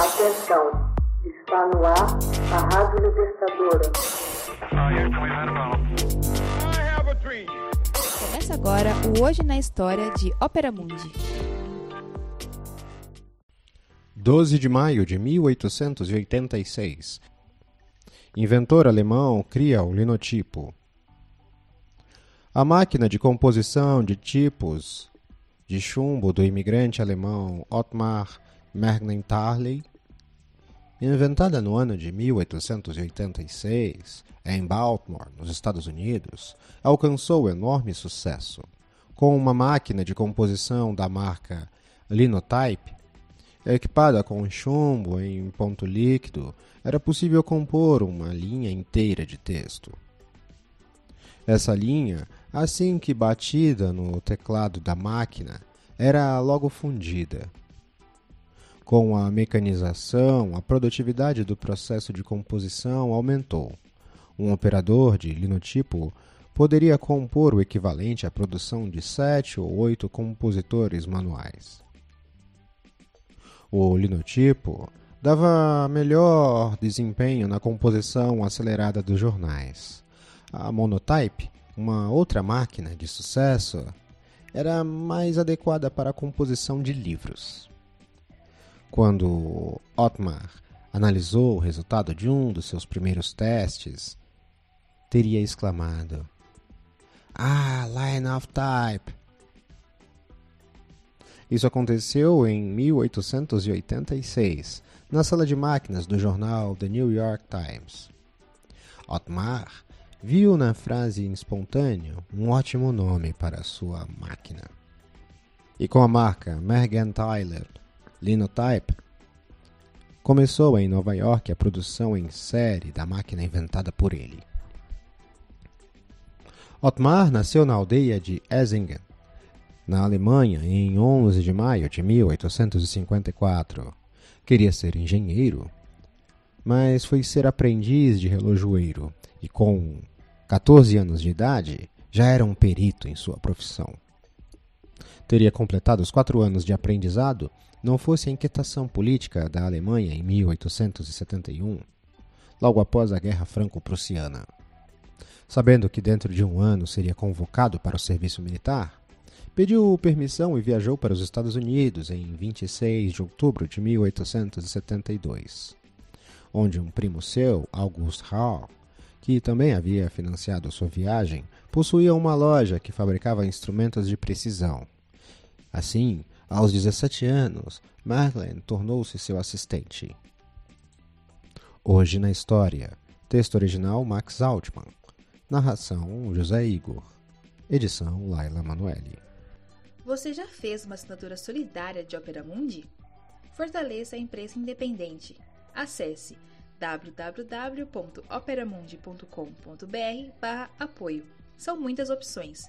Atenção, está no ar a Rádio Libertadora. Começa agora o Hoje na História de Ópera Mundi. 12 de maio de 1886. Inventor alemão cria o linotipo. A máquina de composição de tipos de chumbo do imigrante alemão Ottmar Mergenthaler, inventada no ano de 1886 em Baltimore, nos Estados Unidos, alcançou enorme sucesso. Com uma máquina de composição da marca Linotype, equipada com chumbo em ponto líquido, era possível compor uma linha inteira de texto. Essa linha, assim que batida no teclado da máquina, era logo fundida. Com a mecanização, a produtividade do processo de composição aumentou. Um operador de linotipo poderia compor o equivalente à produção de sete ou oito compositores manuais. O linotipo dava melhor desempenho na composição acelerada dos jornais. A Monotype, uma outra máquina de sucesso, era mais adequada para a composição de livros. Quando Otmar analisou o resultado de um dos seus primeiros testes, teria exclamado: Ah, line of type! Isso aconteceu em 1886, na sala de máquinas do jornal The New York Times. Otmar viu na frase espontânea um ótimo nome para sua máquina. E com a marca Mergenthaler Linotype, começou em Nova York a produção em série da máquina inventada por ele. Otmar nasceu na aldeia de Essingen, na Alemanha, em 11 de maio de 1854. Queria ser engenheiro, mas foi ser aprendiz de relojoeiro e, com 14 anos de idade, já era um perito em sua profissão. Teria completado os quatro anos de aprendizado não fosse a inquietação política da Alemanha em 1871, logo após a Guerra Franco-Prussiana. Sabendo que dentro de um ano seria convocado para o serviço militar, Pediu permissão e viajou para os Estados Unidos em 26 de outubro de 1872, onde um primo seu, August Hall, que também havia financiado sua viagem, possuía uma loja que fabricava instrumentos de precisão. Assim, aos 17 anos, Marlene tornou-se seu assistente. Hoje na história. Texto original Max Altman. Narração José Igor. Edição Laila Manoeli. Você já fez uma assinatura solidária de Opera Mundi? Fortaleça a imprensa independente. Acesse www.operamundi.com.br/apoio. São muitas opções.